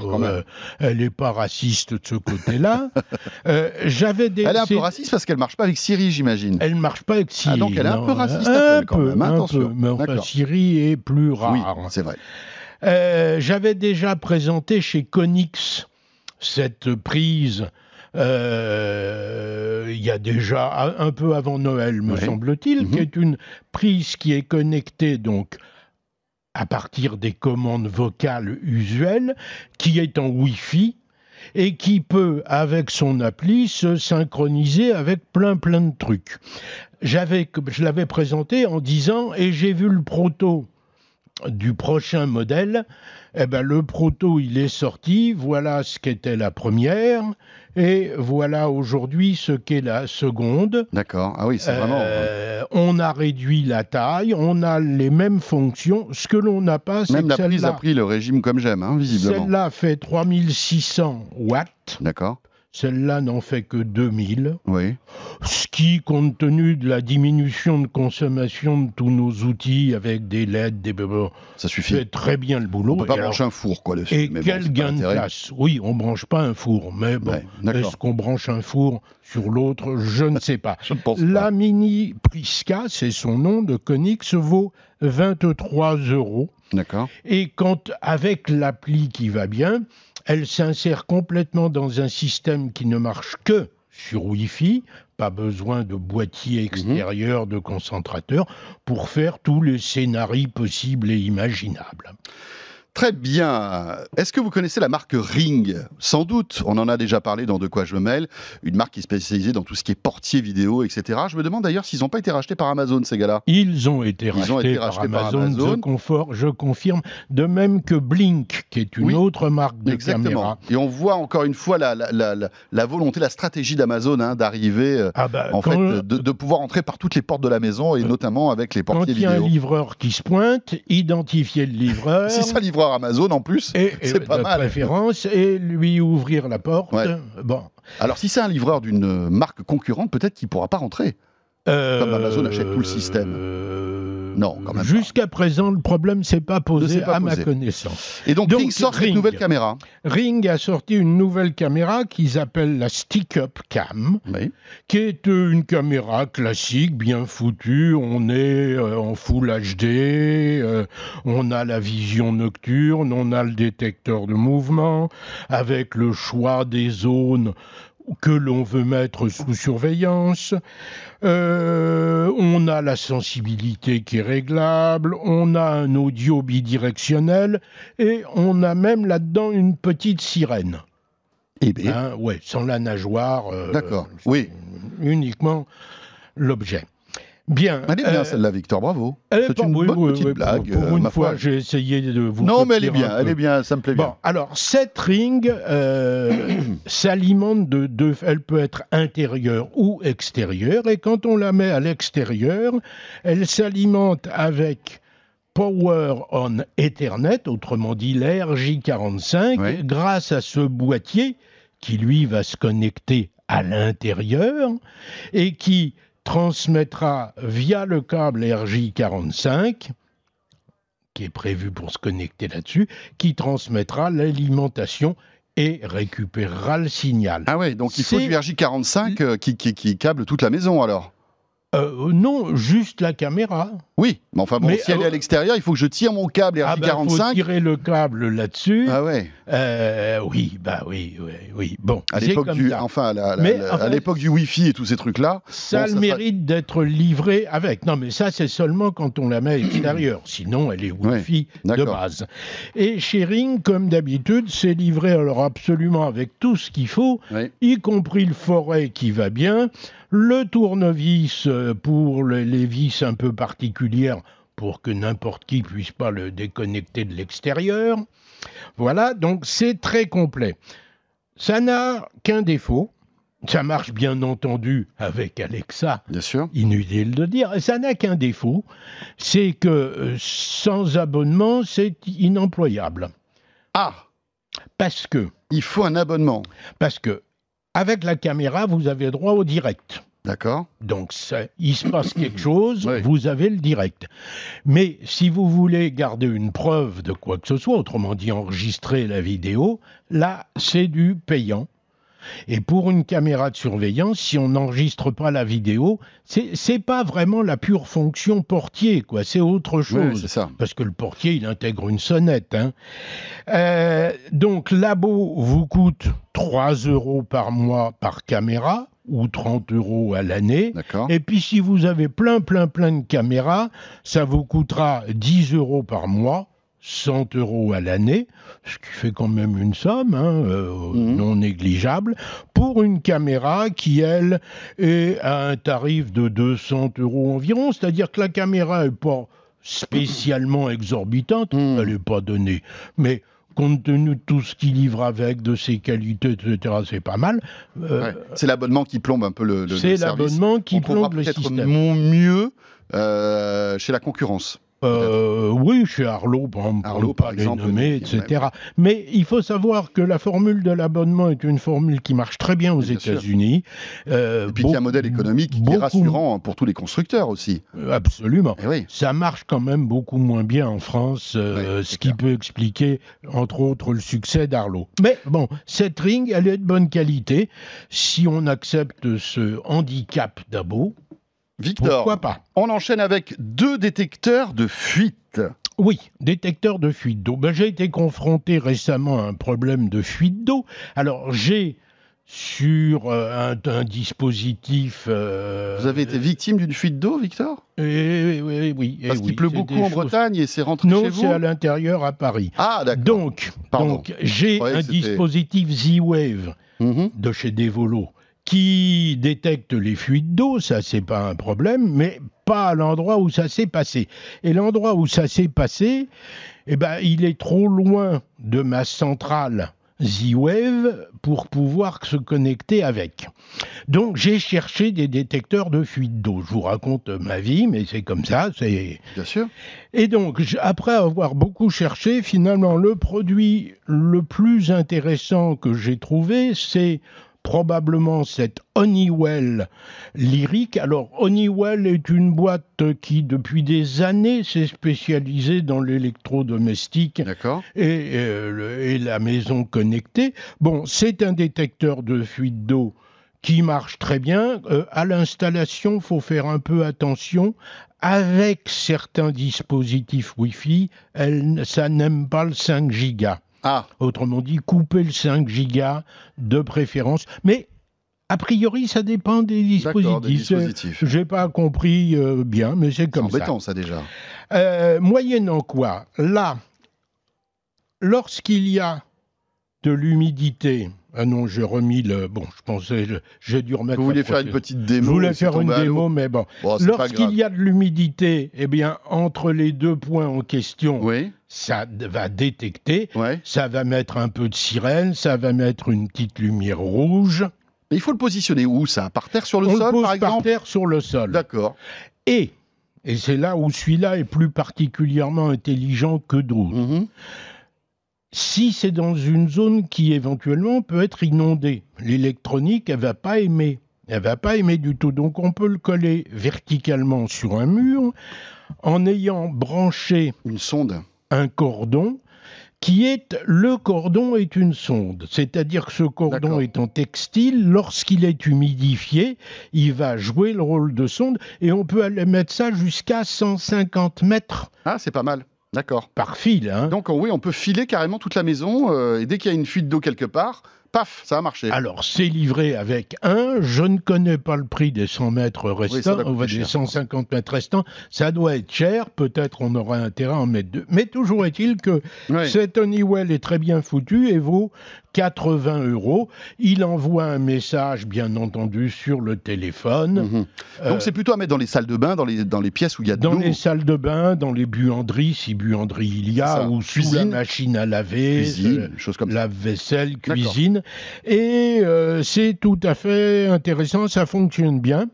quand même. elle n'est pas raciste de ce côté-là. Euh, J'avais des. elle est un peu raciste parce qu'elle marche pas avec Siri, j'imagine. Elle marche pas avec Siri. Ah, donc elle est un peu raciste, Un quand peu, même, un attention. peu. Mais enfin. Siri est plus Oui, rare. c'est vrai. Euh, J'avais déjà présenté chez Konix cette prise. euh, il y a déjà un peu avant Noël, me Ouais. semble-t-il, Mhm. qui est une prise qui est connectée donc à partir des commandes vocales usuelles, qui est en Wi-Fi et qui peut, avec son appli, se synchroniser avec plein plein de trucs. J'avais, je l'avais présenté en disant et j'ai vu le proto du prochain modèle. Eh ben, le proto, il est sorti. Voilà ce qu'était la première. Et voilà aujourd'hui ce qu'est la seconde. D'accord. Ah oui, c'est vraiment. Euh, on a réduit la taille, on a les mêmes fonctions. Ce que l'on n'a pas, c'est Même la prise a pris le régime comme j'aime, hein, visiblement. celle-là fait 3600 watts. D'accord. Celle-là n'en fait que 2000. Oui. Ce qui, compte tenu de la diminution de consommation de tous nos outils avec des LED, des bébés, Ça suffit. fait très bien le boulot. On peut pas Et alors- brancher un four, quoi, dessus. Et mais quel gain de place Oui, on branche pas un four, mais bon, Ouais, d'accord. est-ce qu'on branche un four sur l'autre? Je ne sais pas. Ne La pas. Mini Prisca, c'est son nom de Konix, vaut 23 euros. D'accord. Et quand, avec l'appli qui va bien, elle s'insère complètement dans un système qui ne marche que sur Wi-Fi, pas besoin de boîtier Mhm. extérieur, de concentrateur, pour faire tous les scénarios possibles et imaginables. Très bien. Est-ce que vous connaissez la marque Ring? Sans doute. On en a déjà parlé dans De quoi je me mêle. Une marque qui est spécialisée dans tout ce qui est portier vidéo, etc. Je me demande d'ailleurs s'ils n'ont pas été rachetés par Amazon, ces gars-là. Ils ont été, Ils ont rachetés, été par rachetés par Amazon, Amazon. Je, confor- je confirme, de même que Blink, qui est une Oui, autre marque de Exactement. caméra. Et on voit encore une fois la, la, la, la- la volonté, la stratégie d'Amazon hein, d'arriver, euh, Ah bah, en quand, fait, de, de pouvoir entrer par toutes les portes de la maison et notamment avec les quand portiers il y a un vidéo. livreur qui se pointe, identifier le livreur. Si c'est un Amazon en plus, c'est pas de mal. préférence et lui ouvrir la porte. Ouais. Bon. Alors si c'est un livreur d'une marque concurrente, peut-être qu'il pourra pas rentrer. Comme Amazon achète tout le système. euh, Non, quand même. Jusqu'à présent, le problème s'est pas posé pas à ma connaissance. Et donc, Donc, Ring sort Ring. nouvelle caméra. Ring a sorti une nouvelle caméra qu'ils appellent la Stick Up Cam. Oui. qui est euh, une caméra classique, bien foutue. On est euh, en Full HD, euh, on a la vision nocturne, on a le détecteur de mouvement, avec le choix des zones que l'on veut mettre sous surveillance. Euh, on a la sensibilité qui est réglable, on a un audio bidirectionnel et on a même là-dedans une petite sirène. Eh bien, Hein, ouais, sans la nageoire. euh, D'accord. Oui. Uniquement l'objet. Bien. elle est bien euh, celle-là, Victor, bravo. elle est C'est une oui, bonne oui, petite oui, blague. Pour, pour euh, une fois, foi. j'ai essayé de vous. Non, mais elle est bien, elle est bien, ça me plaît Bon, bien. alors cette ring euh, s'alimente de deux. Elle peut être intérieure ou extérieure, et quand on la met à l'extérieur, elle s'alimente avec Power on Ethernet, autrement dit l'RJ45, Ouais. grâce à ce boîtier qui lui va se connecter à l'intérieur et qui transmettra via le câble RJ45 qui est prévu pour se connecter là-dessus, qui transmettra l'alimentation et récupérera le signal. Ah ouais, donc il faut du RJ45 euh, qui, qui, qui câble toute la maison alors. Euh, non, juste la caméra. Oui, mais enfin bon, Mais, si elle est à euh, l'extérieur, il faut que je tire mon câble Ah ben, faut RJ45. tirer le câble là-dessus. Ah ouais, Euh, oui, bah oui, oui, oui. Bon, à l'époque du, ça. enfin, à la- la- Mais, la- à enfin, l'époque du Wi-Fi et tous ces trucs-là. Ça a Bon, le mérite d'être livré avec. Non, mais ça, c'est seulement quand on la met à l'extérieur. Sinon, elle est Wi-Fi de base. Et chez Ring, comme d'habitude, c'est livré alors absolument avec tout ce qu'il faut, Oui. y compris le forêt qui va bien, le tournevis euh, pour le- les vis un peu particulières pour que n'importe qui puisse pas le déconnecter de l'extérieur. Voilà, donc c'est très complet. Ça n'a qu'un défaut. Ça marche bien entendu avec Alexa, Bien sûr. inutile de dire. Ça n'a qu'un défaut, c'est que euh, sans abonnement, c'est inemployable. Ah, Parce que, il faut un abonnement. parce que, avec la caméra, vous avez droit au direct. D'accord. Donc, ça- il se passe quelque chose, Oui. vous avez le direct. Mais si vous voulez garder une preuve de quoi que ce soit, autrement dit enregistrer la vidéo, là, c'est du payant. Et pour une caméra de surveillance, si on n'enregistre pas la vidéo, c'est pas vraiment la pure fonction portier, quoi. C'est autre Oui, chose. c'est ça. Parce que le portier, il intègre une sonnette. hein. Euh, donc, l'abo vous coûte 3 euros par mois par caméra ou 30 euros à l'année. Et puis, si vous avez plein, plein, plein de caméras, ça vous coûtera 10 euros par mois. 100 euros à l'année, ce qui fait quand même une somme hein, euh, Mhm. non négligeable, pour une caméra qui, elle, est à un tarif de 200 euros environ. C'est-à-dire que la caméra n'est pas spécialement exorbitante, Mhm. elle n'est pas donnée. Mais compte tenu de tout ce qu'il livre avec, de ses qualités, etc., c'est pas mal. Euh, Ouais. C'est l'abonnement qui plombe un peu le, le- c'est l'abonnement qui On plombe le peut-être système. mon mieux euh, chez la concurrence. Euh, oui, chez Arlo, par exemple, pour Arlo, pas par les exemple, nommer, etc. Mais il faut savoir que la formule de l'abonnement est une formule qui marche très bien aux. États-Unis. Euh, Et puis qu'il y a un beaucoup- modèle économique qui est beaucoup- rassurant pour tous les constructeurs aussi. Euh, Absolument. Eh oui. Ça marche quand même beaucoup moins bien en France, euh, ce qui clair. peut expliquer, entre autres, le succès d'Arlo. Mais bon, cette ring, elle est de bonne qualité. Si on accepte ce handicap d'abo, Victor, pourquoi pas on enchaîne avec deux détecteurs de fuite. Oui, détecteur de fuite d'eau. Ben, j'ai été confronté récemment à un problème de fuite d'eau. Alors, j'ai sur euh, un, un dispositif. euh, Vous avez été victime d'une fuite d'eau, Victor? Eh, oui, oui, oui, eh Parce oui, qu'il pleut beaucoup en choses- Bretagne et c'est rentré Non, chez vous c'est à l'intérieur à Paris. Ah, d'accord. Donc, donc j'ai un dispositif Z-Wave Mhm. de chez Devolo qui détecte les fuites d'eau, ça c'est pas un problème, mais pas à l'endroit où ça s'est passé. Et l'endroit où ça s'est passé, eh ben, il est trop loin de ma centrale Z-Wave pour pouvoir se connecter avec. Donc j'ai cherché des détecteurs de fuite d'eau. Je vous raconte ma vie, mais c'est comme ça, c'est Bien sûr. et donc, après avoir beaucoup cherché, finalement, le produit le plus intéressant que j'ai trouvé, c'est probablement cette Honeywell lyrique. Alors, Honeywell est une boîte qui, depuis des années, s'est spécialisée dans l'électrodomestique et, euh, et la maison connectée. Bon, c'est un détecteur de fuite d'eau qui marche très bien. Euh, à l'installation, faut faire un peu attention. Avec certains dispositifs Wi-Fi, elle- ça n'aime pas le 5 gigas. Ah, Autrement dit, couper le 5 gigas de préférence. Mais a priori, ça dépend des dispositifs. J'ai pas compris euh, bien, mais c'est comme ça. embêtant, ça, déjà. Euh, moyennant quoi, là, lorsqu'il y a de l'humidité, ah non, j'ai remis le. Bon, je pensais, je- j'ai dû remettre. Vous la vouliez faire une petite Je démo voulais et c'est faire une démo, mais bon. Bon. Lorsqu'il y a de l'humidité, eh bien, entre les deux points en question, Oui, ça va détecter. ouais. Ça va mettre un peu de sirène, ça va mettre une petite lumière rouge. Mais il faut le positionner où, ça? Par terre, sur le On sol, le pose par par exemple? terre sur le sol. D'accord. Et, et c'est là où celui-là est plus particulièrement intelligent que d'autres. Mhm. si c'est dans une zone qui éventuellement peut être inondée. L'électronique, elle va pas aimer. Elle va pas aimer du tout. Donc on peut le coller verticalement sur un mur en ayant branché Une sonde. Un cordon qui est le cordon est une sonde, c'est-à-dire que ce cordon en textile, lorsqu'il est humidifié, il va jouer le rôle de sonde et on peut aller mettre ça jusqu'à 150 mètres Ah, c'est pas mal. D'accord. par fil. hein. Donc, oui, on peut filer carrément toute la maison euh, et dès qu'il y a une fuite d'eau quelque part, paf, ça a marché. Alors, c'est livré avec un. Je ne connais pas le prix des 100 mètres restants, ou des cher. 150 mètres restants. Ça doit être cher. Peut-être on aura intérêt à en mettre deux. Mais toujours est-il que cet Honeywell est très bien foutu et vaut 80 euros. Il envoie un message, bien entendu, sur le téléphone. Mhm. Euh, Donc c'est plutôt à mettre dans les salles de bain, dans les, dans les pièces où il y a de Dans les salles de bain, dans les buanderies, si buanderie il y a, ou sous la machine à laver, cuisine, euh, comme lave-vaisselle, cuisine. Et euh, c'est tout à fait intéressant, ça fonctionne bien.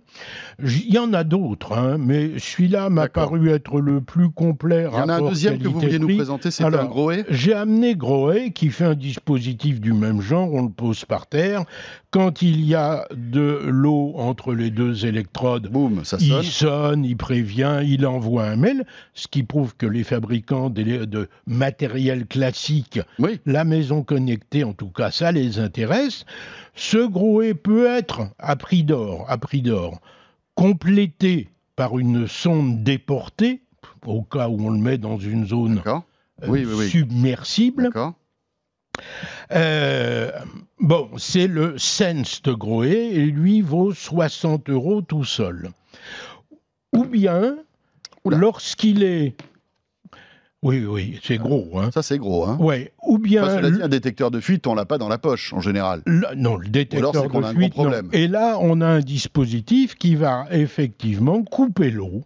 Il y en a d'autres, hein, mais celui-là m'a paru être le plus complet. Il y en a un deuxième que vous vouliez nous présenter, Alors, un Groé. J'ai amené Groé qui fait un dispositif du même genre, on le pose par terre. Quand il y a de l'eau entre les deux électrodes, Boum, ça il sonne. sonne, il prévient, il envoie un mail, ce qui prouve que les fabricants de matériel classique, Oui, la maison connectée en tout cas, ça les intéresse. Ce Groé peut être à prix d'or, à prix d'or, complété par une sonde déportée, au cas où on le met dans une zone euh, Oui, oui, oui. submersible. Euh, bon, c'est le Sense de Groé et lui vaut 60 euros tout seul. Ou bien, lorsqu'il est. Oui, oui, c'est gros, hein. Ça, c'est gros. Hein. Ouais. Ou bien. Enfin, cela dit, un détecteur de fuite, on l'a pas dans la poche, en général. le- non, le détecteur de a un gros fuite. non. problème. Et là, on a un dispositif qui va effectivement couper l'eau,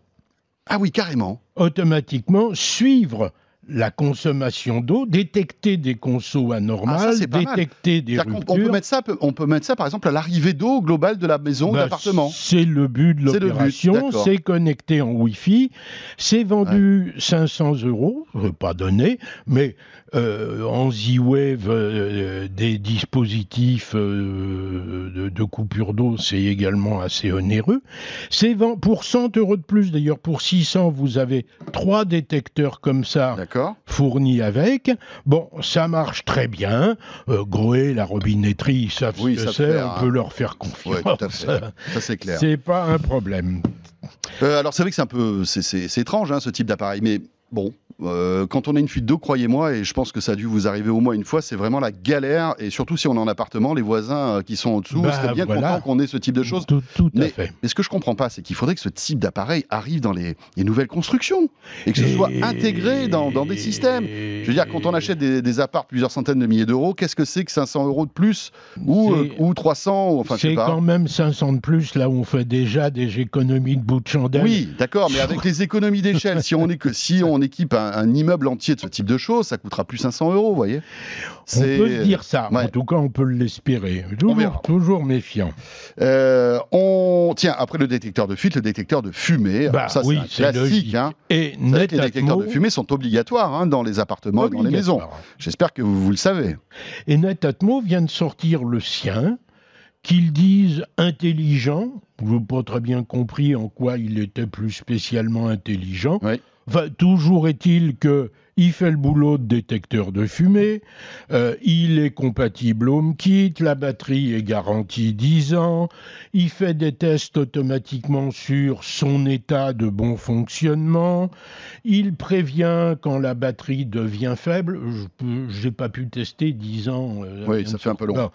Ah oui, carrément. automatiquement suivre la consommation d'eau, détecter des consos anormales, Ah, ça, détecter des ruptures. on peut mettre ça, on peut mettre ça, par exemple, à l'arrivée d'eau globale de la maison ou de Bah, l'appartement. C'est le but de l'opération. C'est connecté en Wi-Fi. C'est vendu 500 euros, euh, pas donné, mais euh, en Z-Wave, euh, des dispositifs euh, de, de coupure d'eau, c'est également assez onéreux. C'est pour 100 euros de plus, d'ailleurs, pour 600, vous avez trois détecteurs comme ça fournis avec. Bon, ça marche très bien. Euh, Groé, la robinetterie, ils savent Oui, ce ça que c'est. On peut leur faire Oui, confiance. tout à fait. Ça, c'est clair. C'est pas un problème. Euh, alors, c'est vrai que c'est un peu. C'est, c'est- c'est étrange, hein, ce type d'appareil. Mais bon, euh, quand on a une fuite d'eau, croyez-moi, et je pense que ça a dû vous arriver au moins une fois, c'est vraiment la galère. Et surtout si on est en appartement, les voisins euh, qui sont en dessous Bah, seraient bien voilà. contents qu'on ait ce type de choses. Tout, tout à Mais- fait. Mais ce que je comprends pas, c'est qu'il faudrait que ce type d'appareil arrive dans les, les nouvelles constructions et que ce soit intégré dans, dans des systèmes. Je veux dire, quand on achète des, des apparts plusieurs centaines de milliers d'euros, qu'est-ce que c'est que 500 euros de plus ou, euh, ou 300 ou, Enfin, c'est quand même 500 de plus, là où on fait déjà des économies de bout de chandelle. Oui, d'accord, mais avec les économies d'échelle, si on est que si on équipe un, un immeuble entier de ce type de choses, ça coûtera plus 500 euros, vous voyez. On peut se dire ça. Ouais. En tout cas, on peut l'espérer. Toujours, toujours méfiant. Euh, on tiens après le détecteur de fuite, le détecteur de fumée. Bah Alors ça, oui, c'est classique. logique. Hein. Et les détecteurs de fumée sont obligatoires hein, dans les appartements et dans les maisons. J'espère que vous, vous le savez. Et Netatmo vient de sortir le sien, qu'ils disent intelligent. Je n'ai pas très bien compris en quoi il était plus spécialement intelligent. Oui. Enfin, toujours est-il que il fait le boulot de détecteur de fumée, euh, il est compatible HomeKit, la batterie est garantie 10 ans, il fait des tests automatiquement sur son état de bon fonctionnement, il prévient quand la batterie devient faible. Je n'ai pas pu tester 10 ans. euh, Oui, ça fait un peu long. Non.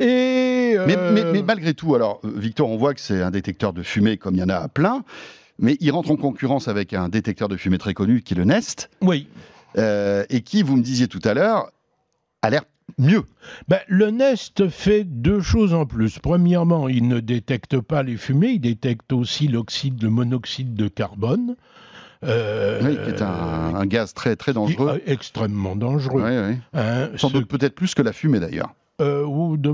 Et Mais, euh, mais- mais malgré tout, alors, Victor, on voit que c'est un détecteur de fumée comme il y en a à plein, mais il rentre en concurrence avec un détecteur de fumée très connu qui est le Nest, oui. euh, et qui, vous me disiez tout à l'heure, a l'air mieux. Ben, le Nest fait deux choses en plus. Premièrement, il ne détecte pas les fumées, il détecte aussi l'oxyde, le monoxyde de carbone. euh, Oui, qui est un, un gaz très, très qui dangereux. extrêmement dangereux. Oui, oui. hein. Sans Ce- doute peut-être plus que la fumée d'ailleurs. Euh, ou de-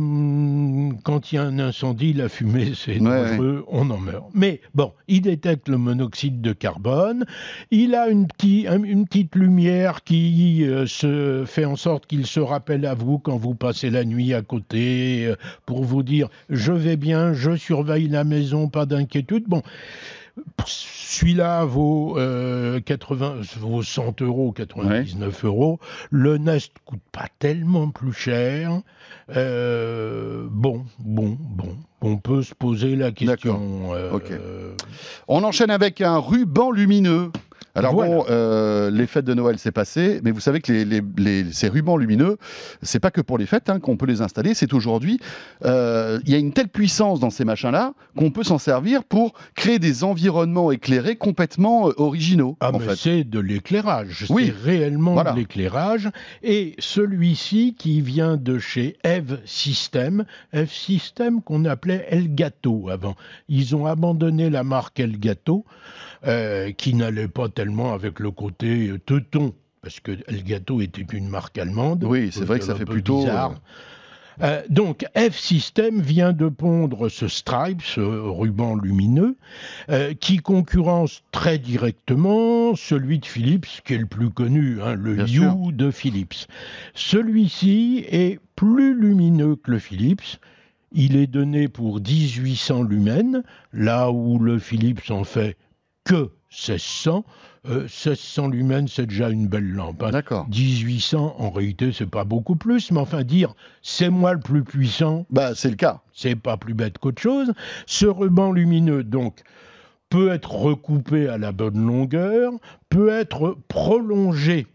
quand il y a un incendie, la fumée, c'est Ouais, dangereux, on en meurt. Mais bon, il détecte le monoxyde de carbone. Il a une, petit- un- une petite lumière qui euh, se fait en sorte qu'il se rappelle à vous quand vous passez la nuit à côté euh, pour vous dire je vais bien, je surveille la maison, pas d'inquiétude. Bon. Celui-là vaut, euh, 80, vaut 100 euros, 99 euros. Le Nest coûte pas tellement plus cher. Euh, bon, bon, bon. On peut se poser la question. euh, Ok. On enchaîne avec un ruban lumineux. Alors Voilà. bon, euh, les fêtes de Noël, c'est passé, mais vous savez que les, les- les- ces rubans lumineux, c'est pas que pour les fêtes hein, qu'on peut les installer, c'est aujourd'hui. euh, Il y a une telle puissance dans ces machins-là qu'on peut s'en servir pour créer des environnements éclairés complètement euh, originaux. Ah, en mais c'est de l'éclairage. Oui. C'est réellement Voilà. de l'éclairage. Et celui-ci qui vient de chez Eve System, Eve System qu'on appelait Elgato avant. Ils ont abandonné la marque Elgato, euh, qui n'allait pas tellement avec le côté euh, teuton. Parce que Elgato était une marque allemande. Oui, c'est vrai que ça fait plutôt, bizarre. euh, Euh, donc, F-System vient de pondre ce stripe, ce ruban lumineux, euh, qui concurrence très directement celui de Philips, qui est le plus connu, hein, le Bien You sûr. de Philips. Celui-ci est plus lumineux que le Philips. Il est donné pour 1800 lumens, là où le Philips en fait que 1600. Euh, 1600 lumens, c'est déjà une belle lampe. hein. D'accord. 1800, en réalité, c'est pas beaucoup plus, mais enfin, dire c'est moi le plus puissant, Bah, c'est le cas. c'est pas plus bête qu'autre chose. Ce ruban lumineux, donc, peut être recoupé à la bonne longueur, peut être prolongé.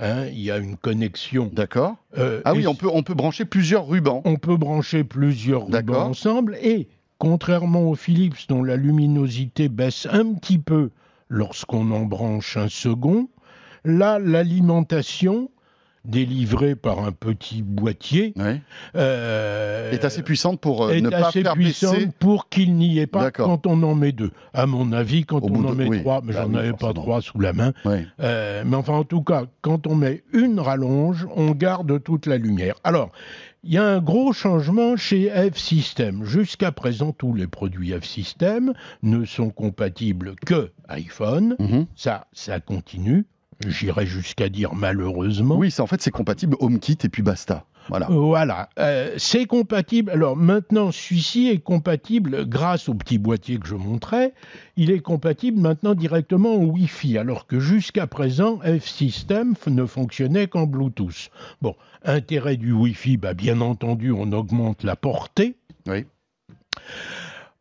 Hein, il y a une connexion. D'accord. euh, Ah oui, on peut, on peut brancher plusieurs rubans. on peut brancher plusieurs rubans ensemble et, contrairement au Philips dont la luminosité baisse un petit peu lorsqu'on en branche un second, là, l'alimentation délivrée par un petit boîtier euh, est assez puissante pour euh, est ne pas assez faire puissante baisser. pour qu'il n'y ait pas quand on en met deux. À mon avis, quand Au on en de- met oui. trois, mais Bah j'en avais pas trois sous la main. Euh, mais enfin, en tout cas, quand on met une rallonge, on garde toute la lumière. Alors, il y a un gros changement chez F-System. Jusqu'à présent, tous les produits F-System ne sont compatibles que iPhone. Mhm. Ça, ça continue. J'irais jusqu'à dire malheureusement. Oui, en fait c'est compatible HomeKit et puis basta. Voilà. Voilà, Euh, c'est compatible. Alors maintenant, celui-ci est compatible grâce au petit boîtier que je montrais. Il est compatible maintenant directement au Wi-Fi, alors que jusqu'à présent, F-System ne fonctionnait qu'en Bluetooth. Bon, intérêt du Wi-Fi, bah, bien entendu, on augmente la portée. Oui.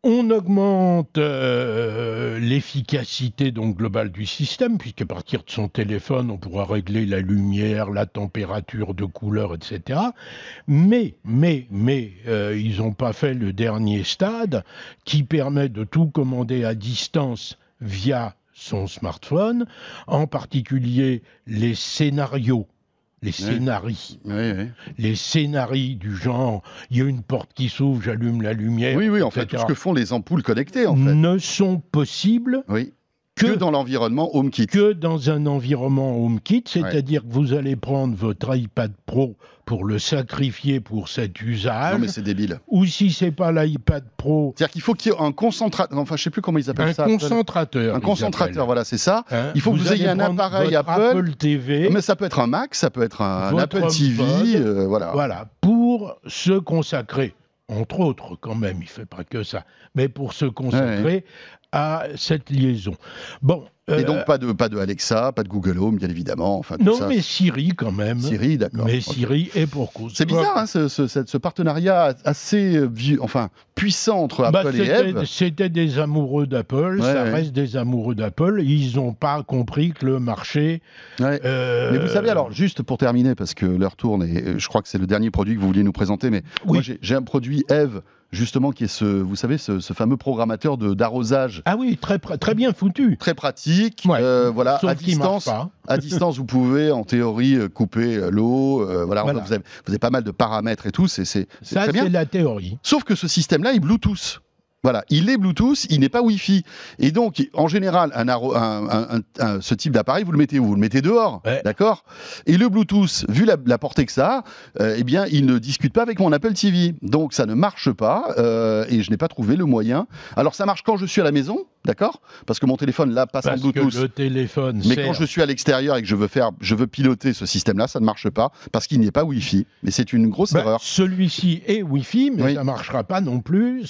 On augmente euh, l'efficacité donc globale du système, puisqu'à partir de son téléphone, on pourra régler la lumière, la température de couleur, etc. Mais, mais, mais, euh, ils n'ont pas fait le dernier stade qui permet de tout commander à distance via son smartphone, en particulier les scénarios. Les Oui, oui. les scénarios du genre il y a une porte qui s'ouvre, j'allume la lumière, Oui, oui, en fait, tout ce que font les ampoules connectées, en fait. ne sont possibles Oui. Que, que, dans l'environnement HomeKit. que dans un environnement HomeKit, c'est-à-dire que vous allez prendre votre iPad Pro pour le sacrifier pour cet usage, Non, mais c'est débile. ou si c'est pas l'iPad Pro, C'est-à-dire qu'il faut qu'il y ait un concentrateur. Enfin, je sais plus comment ils appellent un ça. concentrateur. Un concentrateur, appellent. voilà, c'est ça. Hein, Il faut que vous ayez un appareil votre Apple. TV, Mais ça peut être un Mac, ça peut être un, un Apple TV, euh, voilà. Voilà, pour se consacrer, entre autres quand même, il fait pas que ça, mais pour se consacrer à cette liaison. Bon. Et euh, donc pas de pas de Alexa, pas de Google Home, bien évidemment. Enfin tout non, ça. mais Siri quand même. Siri, d'accord. Mais. Siri est pour cause. C'est bizarre, hein, ce, ce- partenariat assez euh, vieux, enfin puissant entre Bah, Apple et c'était- Eve. C'était des amoureux d'Apple, Ouais, ça ouais. reste des amoureux d'Apple. Ils n'ont pas compris que le marché. Ouais. euh, Mais vous savez, alors, juste pour terminer, parce que l'heure tourne et euh, je crois que c'est le dernier produit que vous vouliez nous présenter, mais Oui. moi j'ai un produit Eve, justement, qui est ce, vous savez, ce, ce fameux programmateur de- d'arrosage Ah oui, très, très bien foutu. très pratique. Ouais. euh, voilà, Sauf à distance, à distance, vous pouvez en théorie euh, couper euh, l'eau. euh, voilà, Voilà. Vous, avez, vous avez pas mal de paramètres et tout. C'est Ça, très bien. c'est la théorie. Sauf que ce système-là est Bluetooth. Voilà, il est Bluetooth, il n'est pas Wi-Fi. Et donc, en général, un, ce type d'appareil, vous le mettez où? Vous le mettez dehors, Ouais. d'accord? Et le Bluetooth, vu la, la portée que ça a, euh, eh bien, il ne discute pas avec mon Apple TV. Donc, ça ne marche pas, euh, et je n'ai pas trouvé le moyen. Alors, ça marche quand je suis à la maison, d'accord? Parce que mon téléphone, là, passe Parce en que Bluetooth. le téléphone Mais sert- quand je suis à l'extérieur et que je veux faire, je veux piloter ce système-là, ça ne marche pas parce qu'il n'y a pas Wi-Fi. Mais c'est une grosse Bah, erreur. Celui-ci est Wi-Fi, mais Oui. ça marchera pas non plus